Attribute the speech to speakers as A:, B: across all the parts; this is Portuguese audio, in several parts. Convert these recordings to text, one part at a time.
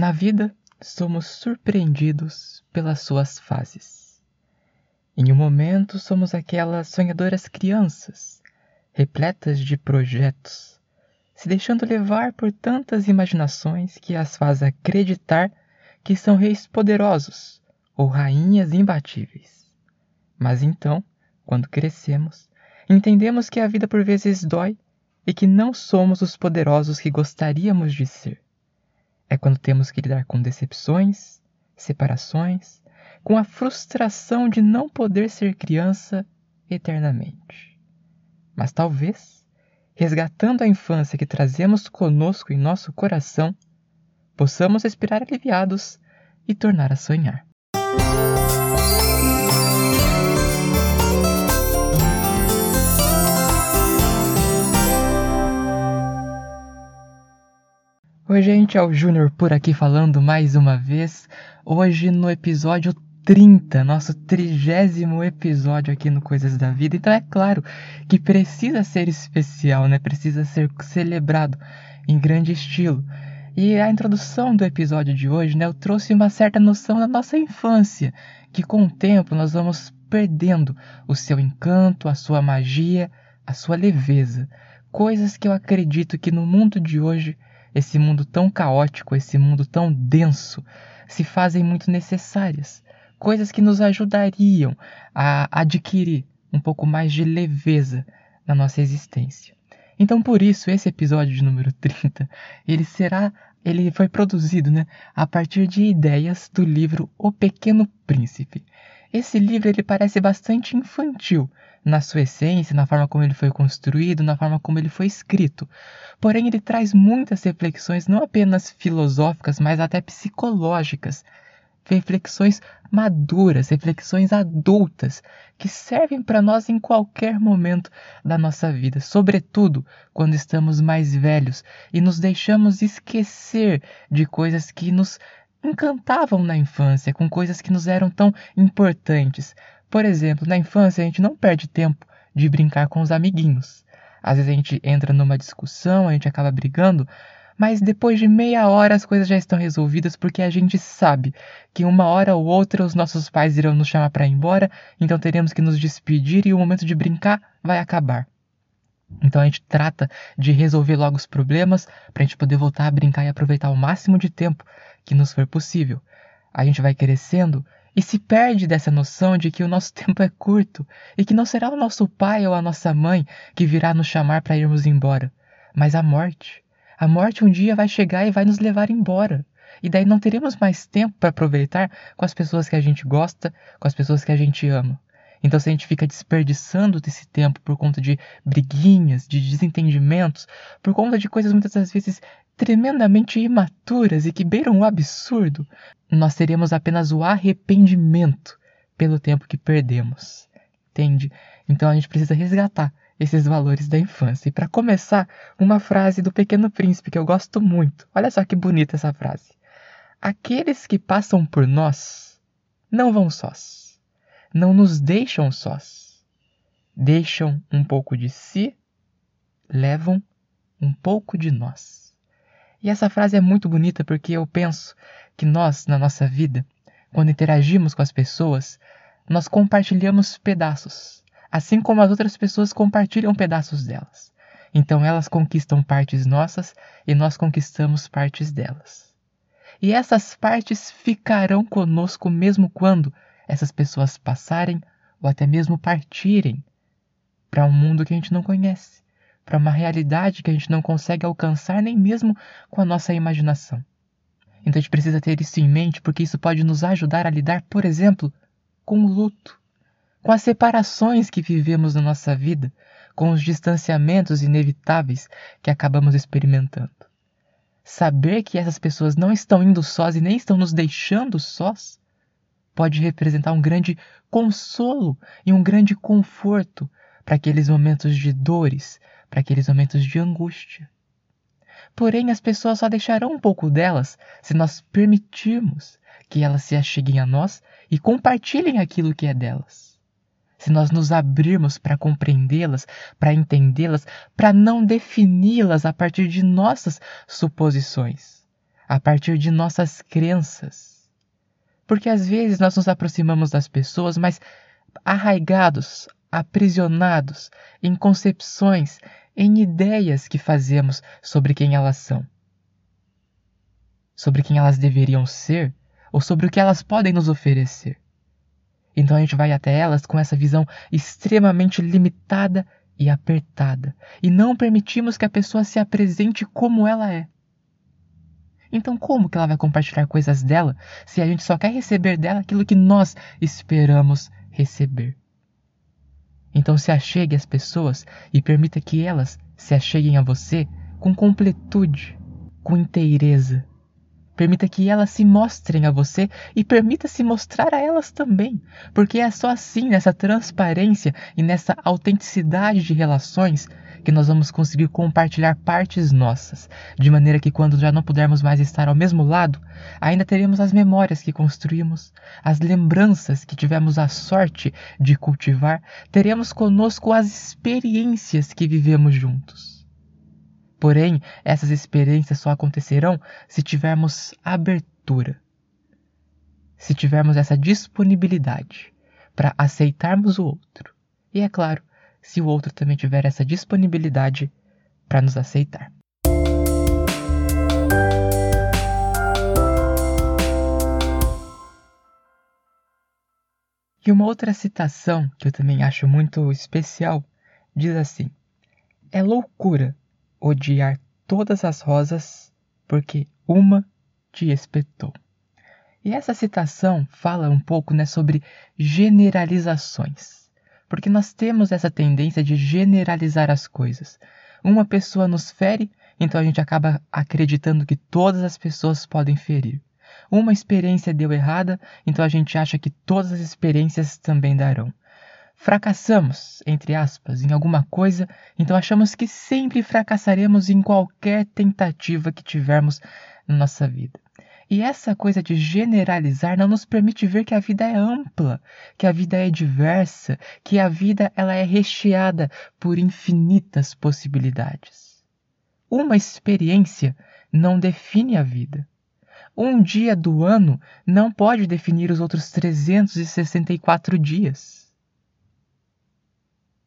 A: Na vida, somos surpreendidos pelas suas fases. Em um momento, somos aquelas sonhadoras crianças, repletas de projetos, se deixando levar por tantas imaginações que as faz acreditar que são reis poderosos ou rainhas imbatíveis. Mas então, quando crescemos, entendemos que a vida por vezes dói e que não somos os poderosos que gostaríamos de ser. É quando temos que lidar com decepções, separações, com a frustração de não poder ser criança eternamente. Mas talvez, resgatando a infância que trazemos conosco em nosso coração, possamos respirar aliviados e tornar a sonhar. Oi, gente, é o Júnior por aqui falando mais uma vez. Hoje no episódio 30, nosso trigésimo episódio aqui no Coisas da Vida. Então é claro que precisa ser especial, né? Precisa ser celebrado em grande estilo. E a introdução do episódio de hoje, né, eu trouxe uma certa noção da nossa infância, que com o tempo nós vamos perdendo o seu encanto, a sua magia, a sua leveza. Coisas que eu acredito que no mundo de hoje esse mundo tão caótico, esse mundo tão denso, se fazem muito necessárias. Coisas que nos ajudariam a adquirir um pouco mais de leveza na nossa existência. Então, por isso, esse episódio de número 30, ele será, ele foi produzido, né, a partir de ideias do livro O Pequeno Príncipe. Esse livro ele parece bastante infantil, na sua essência, na forma como ele foi construído, na forma como ele foi escrito. Porém, ele traz muitas reflexões, não apenas filosóficas, mas até psicológicas. Reflexões maduras, reflexões adultas, que servem para nós em qualquer momento da nossa vida, sobretudo quando estamos mais velhos e nos deixamos esquecer de coisas que nos encantavam na infância, com coisas que nos eram tão importantes. Por exemplo, na infância a gente não perde tempo de brincar com os amiguinhos. Às vezes a gente entra numa discussão, a gente acaba brigando, mas depois de meia hora as coisas já estão resolvidas porque a gente sabe que uma hora ou outra os nossos pais irão nos chamar para ir embora, então teremos que nos despedir e o momento de brincar vai acabar. Então a gente trata de resolver logo os problemas para a gente poder voltar a brincar e aproveitar o máximo de tempo que nos for possível. A gente vai crescendo e se perde dessa noção de que o nosso tempo é curto e que não será o nosso pai ou a nossa mãe que virá nos chamar para irmos embora, mas a morte. A morte um dia vai chegar e vai nos levar embora. E daí não teremos mais tempo para aproveitar com as pessoas que a gente gosta, com as pessoas que a gente ama. Então, se a gente fica desperdiçando desse tempo por conta de briguinhas, de desentendimentos, por conta de coisas muitas das vezes tremendamente imaturas e que beiram o absurdo, nós teremos apenas o arrependimento pelo tempo que perdemos. Entende? Então a gente precisa resgatar esses valores da infância. E para começar, uma frase do Pequeno Príncipe que eu gosto muito. Olha só que bonita essa frase. Aqueles que passam por nós não vão sós. Não nos deixam sós. Deixam um pouco de si, levam um pouco de nós. E essa frase é muito bonita porque eu penso que nós, na nossa vida, quando interagimos com as pessoas, nós compartilhamos pedaços, assim como as outras pessoas compartilham pedaços delas. Então elas conquistam partes nossas e nós conquistamos partes delas. E essas partes ficarão conosco mesmo quando essas pessoas passarem ou até mesmo partirem para um mundo que a gente não conhece para uma realidade que a gente não consegue alcançar nem mesmo com a nossa imaginação. Então a gente precisa ter isso em mente porque isso pode nos ajudar a lidar, por exemplo, com o luto, com as separações que vivemos na nossa vida, com os distanciamentos inevitáveis que acabamos experimentando. Saber que essas pessoas não estão indo sós e nem estão nos deixando sós pode representar um grande consolo e um grande conforto para aqueles momentos de dores, para aqueles momentos de angústia. Porém, as pessoas só deixarão um pouco delas se nós permitirmos que elas se acheguem a nós e compartilhem aquilo que é delas. Se nós nos abrirmos para compreendê-las, para entendê-las, para não defini-las a partir de nossas suposições. a partir de nossas crenças. Porque às vezes nós nos aproximamos das pessoas, mas arraigados, aprisionados em concepções, em ideias que fazemos sobre quem elas são, sobre quem elas deveriam ser ou sobre o que elas podem nos oferecer. Então a gente vai até elas com essa visão extremamente limitada e apertada, e não permitimos que a pessoa se apresente como ela é. Então, como que ela vai compartilhar coisas dela se a gente só quer receber dela aquilo que nós esperamos receber? Então, se achegue às pessoas e permita que elas se acheguem a você com completude, com inteireza, Permita que elas se mostrem a você e permita se mostrar a elas também, porque é só assim, nessa transparência e nessa autenticidade de relações, que nós vamos conseguir compartilhar partes nossas, de maneira que quando já não pudermos mais estar ao mesmo lado, ainda teremos as memórias que construímos, as lembranças que tivemos a sorte de cultivar, teremos conosco as experiências que vivemos juntos. Porém, essas experiências só acontecerão se tivermos abertura, se tivermos essa disponibilidade para aceitarmos o outro. E é claro, se o outro também tiver essa disponibilidade para nos aceitar. E uma outra citação que eu também acho muito especial diz assim: É loucura odiar todas as rosas, porque uma te espetou. E essa citação fala um pouco né, sobre generalizações, porque nós temos essa tendência de generalizar as coisas. Uma pessoa nos fere, então a gente acaba acreditando que todas as pessoas podem ferir. Uma experiência deu errada, então a gente acha que todas as experiências também darão fracassamos, entre aspas, em alguma coisa, então achamos que sempre fracassaremos em qualquer tentativa que tivermos na nossa vida. E essa coisa de generalizar não nos permite ver que a vida é ampla, que a vida é diversa, que a vida ela é recheada por infinitas possibilidades. Uma experiência não define a vida. Um dia do ano não pode definir os outros 364 dias.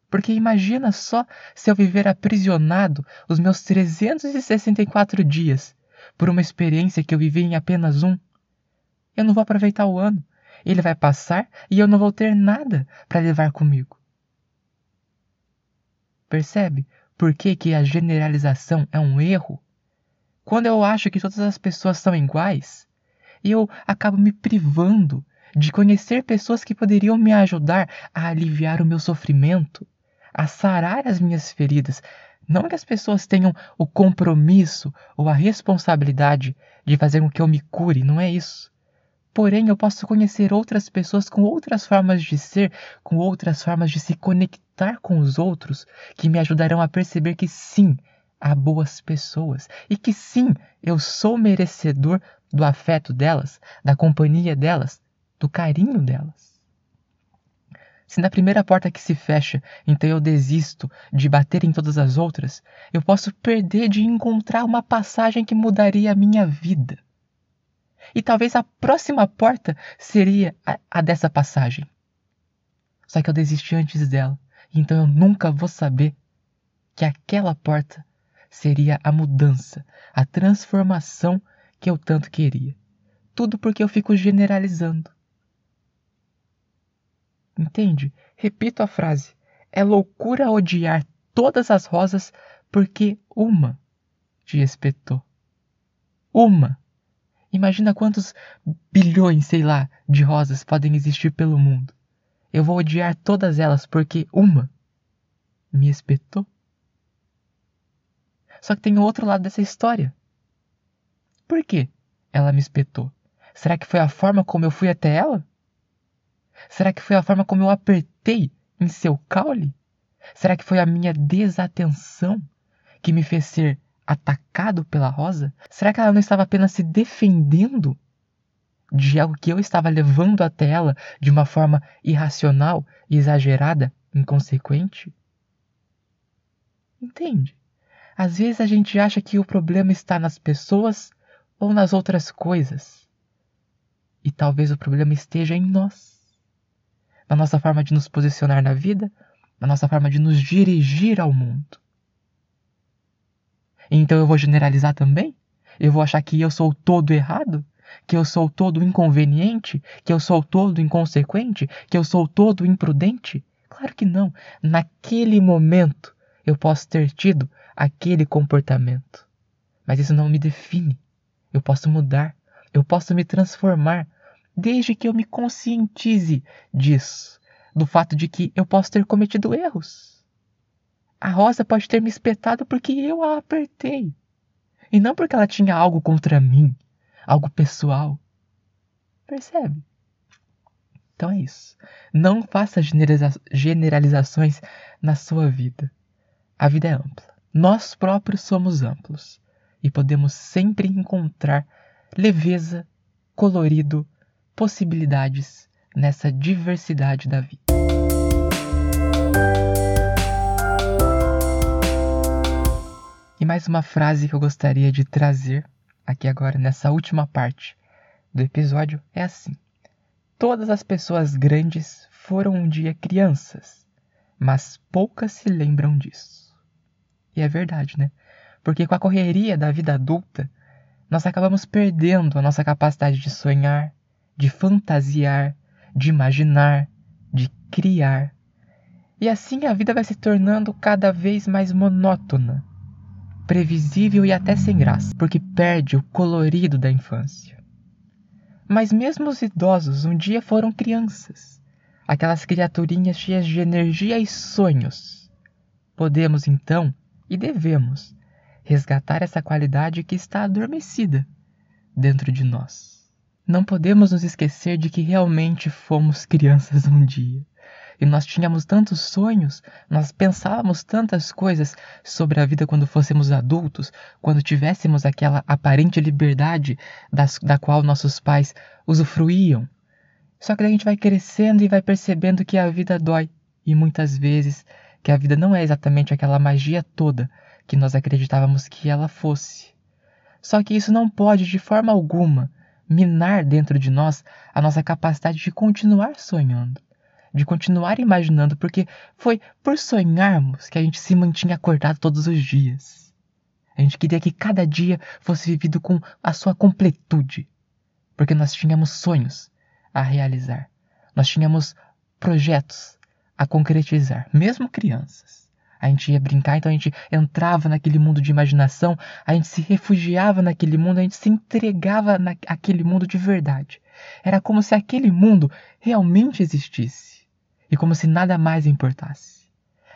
A: Porque imagina só se eu viver aprisionado os meus 364 dias por uma experiência que eu vivi em apenas um. Eu não vou aproveitar o ano. Ele vai passar e eu não vou ter nada para levar comigo. Percebe por que, que a generalização é um erro? Quando eu acho que todas as pessoas são iguais, eu acabo me privando de conhecer pessoas que poderiam me ajudar a aliviar o meu sofrimento, a sarar as minhas feridas. Não que as pessoas tenham o compromisso ou a responsabilidade de fazer com que eu me cure, não é isso. Porém, eu posso conhecer outras pessoas com outras formas de ser, com outras formas de se conectar com os outros, que me ajudarão a perceber que sim, há boas pessoas e que sim, eu sou merecedor do afeto delas, da companhia delas, do carinho delas. Se na primeira porta que se fecha, então eu desisto de bater em todas as outras, eu posso perder de encontrar uma passagem que mudaria a minha vida. E talvez a próxima porta seria a, a dessa passagem. Só que eu desisti antes dela, então eu nunca vou saber que aquela porta seria a mudança, a transformação que eu tanto queria. Tudo porque eu fico generalizando. Entende? Repito a frase. É loucura odiar todas as rosas porque uma te espetou. Uma. Imagina quantos bilhões, sei lá, de rosas podem existir pelo mundo. Eu vou odiar todas elas porque uma me espetou. Só que tem o outro lado dessa história. Por que ela me espetou? Será que foi a forma como eu fui até ela? Será que foi a forma como eu apertei em seu caule? Será que foi a minha desatenção que me fez ser atacado pela rosa? Será que ela não estava apenas se defendendo de algo que eu estava levando até ela de uma forma irracional, exagerada, inconsequente? Entende? Às vezes a gente acha que o problema está nas pessoas ou nas outras coisas. E talvez o problema esteja em nós, na nossa forma de nos posicionar na vida, na nossa forma de nos dirigir ao mundo. Então eu vou generalizar também? Eu vou achar que eu sou todo errado? Que eu sou todo inconveniente? Que eu sou todo inconsequente? Que eu sou todo imprudente? Claro que não. Naquele momento eu posso ter tido aquele comportamento. Mas isso não me define. Eu posso mudar. Eu posso me transformar. Desde que eu me conscientize disso. Do fato de que eu posso ter cometido erros. A Rosa pode ter me espetado porque eu a apertei. E não porque ela tinha algo contra mim, algo pessoal. Percebe? Então é isso. Não faça generalizações na sua vida. A vida é ampla. Nós próprios somos amplos e podemos sempre encontrar leveza, colorido, possibilidades nessa diversidade da vida. E mais uma frase que eu gostaria de trazer aqui agora nessa última parte do episódio é assim: Todas as pessoas grandes foram um dia crianças, mas poucas se lembram disso. E é verdade, né? Porque com a correria da vida adulta, nós acabamos perdendo a nossa capacidade de sonhar, de fantasiar, de imaginar, de criar. E assim a vida vai se tornando cada vez mais monótona previsível e até sem graça, porque perde o colorido da infância. Mas mesmo os idosos um dia foram crianças, aquelas criaturinhas cheias de energia e sonhos. Podemos então, e devemos, resgatar essa qualidade que está adormecida dentro de nós. Não podemos nos esquecer de que realmente fomos crianças um dia. E nós tínhamos tantos sonhos, nós pensávamos tantas coisas sobre a vida quando fôssemos adultos, quando tivéssemos aquela aparente liberdade das, da qual nossos pais usufruíam. Só que a gente vai crescendo e vai percebendo que a vida dói, e muitas vezes que a vida não é exatamente aquela magia toda que nós acreditávamos que ela fosse. Só que isso não pode, de forma alguma, minar dentro de nós a nossa capacidade de continuar sonhando de continuar imaginando, porque foi por sonharmos que a gente se mantinha acordado todos os dias. A gente queria que cada dia fosse vivido com a sua completude, porque nós tínhamos sonhos a realizar, nós tínhamos projetos a concretizar, mesmo crianças. A gente ia brincar, então a gente entrava naquele mundo de imaginação, a gente se refugiava naquele mundo, a gente se entregava naquele mundo de verdade. Era como se aquele mundo realmente existisse e como se nada mais importasse.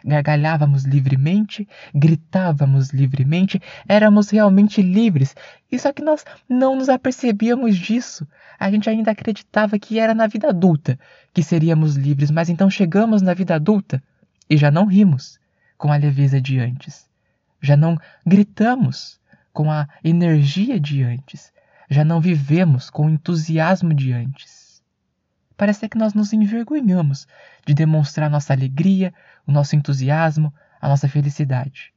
A: Gargalhávamos livremente, gritávamos livremente, éramos realmente livres, e só que nós não nos apercebíamos disso. A gente ainda acreditava que era na vida adulta que seríamos livres, mas então chegamos na vida adulta e já não rimos com a leveza de antes, já não gritamos com a energia de antes, já não vivemos com o entusiasmo de antes parece que nós nos envergonhamos de demonstrar nossa alegria, o nosso entusiasmo, a nossa felicidade.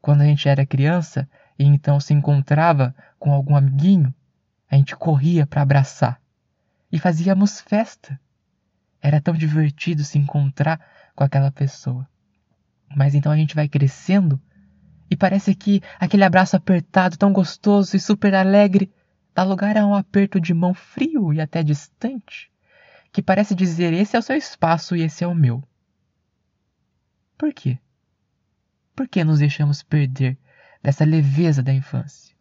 A: Quando a gente era criança e então se encontrava com algum amiguinho, a gente corria para abraçar e fazíamos festa. Era tão divertido se encontrar com aquela pessoa. Mas então a gente vai crescendo e parece que aquele abraço apertado, tão gostoso e super alegre, dá lugar a um aperto de mão frio e até distante que parece dizer: esse é o seu espaço e esse é o meu. Por quê? Por que nos deixamos perder dessa leveza da infância?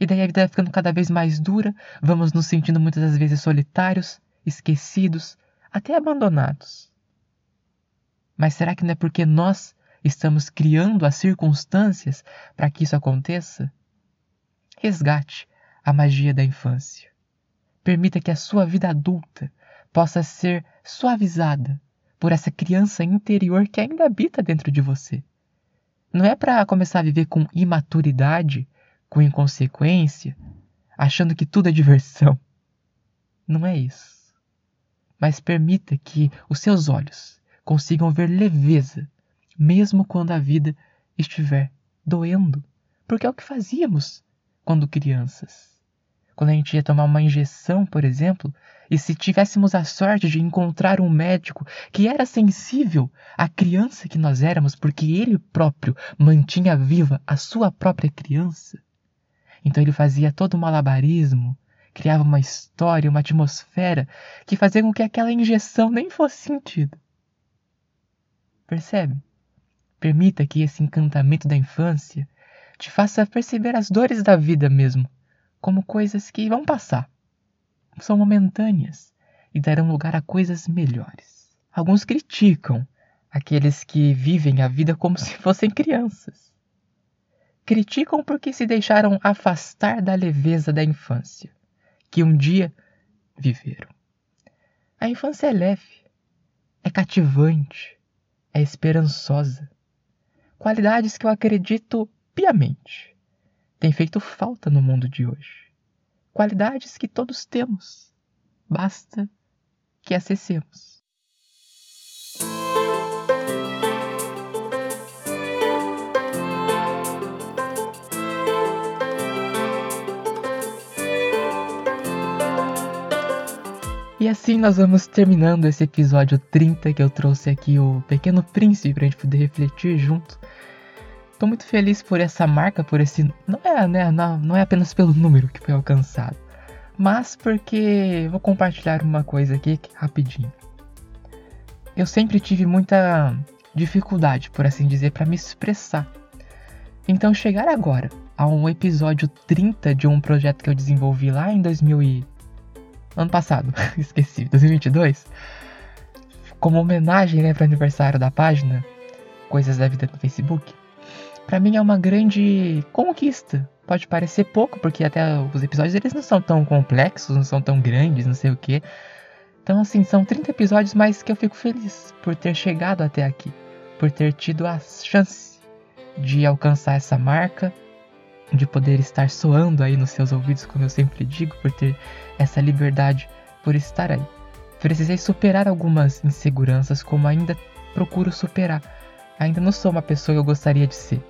A: E daí a vida vai ficando cada vez mais dura, vamos nos sentindo muitas das vezes solitários, esquecidos, até abandonados. Mas será que não é porque nós estamos criando as circunstâncias para que isso aconteça? Resgate a magia da infância. Permita que a sua vida adulta possa ser suavizada por essa criança interior que ainda habita dentro de você. Não é para começar a viver com imaturidade, com inconsequência, achando que tudo é diversão. Não é isso. Mas permita que os seus olhos consigam ver leveza, mesmo quando a vida estiver doendo, porque é o que fazíamos quando crianças. Quando a gente ia tomar uma injeção, por exemplo, e se tivéssemos a sorte de encontrar um médico que era sensível à criança que nós éramos, porque ele próprio mantinha viva a sua própria criança, então ele fazia todo o malabarismo, criava uma história, uma atmosfera que fazia com que aquela injeção nem fosse sentida. Percebe? Permita que esse encantamento da infância te faça perceber as dores da vida mesmo, como coisas que vão passar. São momentâneas e darão lugar a coisas melhores. Alguns criticam aqueles que vivem a vida como se fossem crianças. Criticam porque se deixaram afastar da leveza da infância, que um dia viveram. A infância é leve, é cativante, é esperançosa. Qualidades que eu acredito piamente têm feito falta no mundo de hoje. Qualidades que todos temos, basta que acessemos. E assim nós vamos terminando esse episódio 30 que eu trouxe aqui o Pequeno Príncipe pra gente poder refletir junto. Tô muito feliz por essa marca, por esse. Não é, né, não, não é apenas pelo número que foi alcançado, mas porque vou compartilhar uma coisa aqui rapidinho. Eu sempre tive muita dificuldade, por assim dizer, para me expressar. Então chegar agora a um episódio 30 de um projeto que eu desenvolvi lá em 2000 ano passado, esqueci, 2022, como homenagem, né, para aniversário da página Coisas da Vida no Facebook, para mim é uma grande conquista. Pode parecer pouco, porque até os episódios eles não são tão complexos, não são tão grandes, não sei o que. Então, assim, são 30 episódios, mas que eu fico feliz por ter chegado até aqui, por ter tido a chance de alcançar essa marca de poder estar soando aí nos seus ouvidos, como eu sempre digo, por ter essa liberdade, por estar aí. Precisei superar algumas inseguranças, como ainda procuro superar. Ainda não sou uma pessoa que eu gostaria de ser.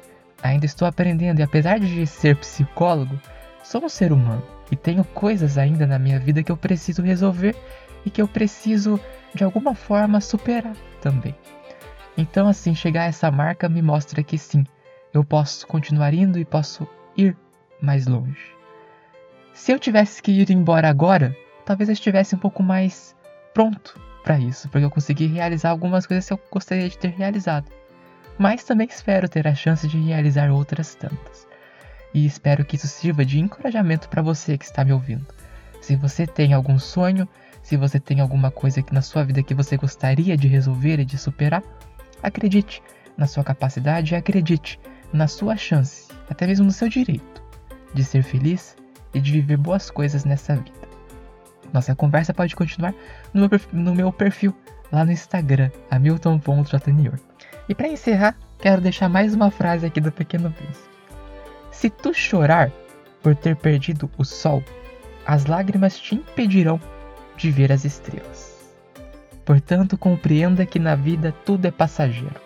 A: Ainda estou aprendendo e apesar de ser psicólogo, sou um ser humano e tenho coisas ainda na minha vida que eu preciso resolver e que eu preciso de alguma forma superar também. Então, assim, chegar a essa marca me mostra que sim, eu posso continuar indo e posso ir mais longe. Se eu tivesse que ir embora agora, talvez eu estivesse um pouco mais pronto para isso, porque eu consegui realizar algumas coisas que eu gostaria de ter realizado. Mas também espero ter a chance de realizar outras tantas. E espero que isso sirva de encorajamento para você que está me ouvindo. Se você tem algum sonho, se você tem alguma coisa que na sua vida que você gostaria de resolver e de superar, acredite na sua capacidade e acredite na sua chance, até mesmo no seu direito, de ser feliz e de viver boas coisas nessa vida. Nossa conversa pode continuar no meu perfil, no meu perfil lá no Instagram, hamilton.jnior. E para encerrar, quero deixar mais uma frase aqui do Pequeno Príncipe. Se tu chorar por ter perdido o sol, as lágrimas te impedirão de ver as estrelas. Portanto, compreenda que na vida tudo é passageiro.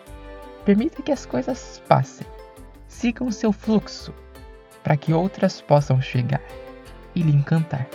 A: Permita que as coisas passem sigam seu fluxo para que outras possam chegar e lhe encantar.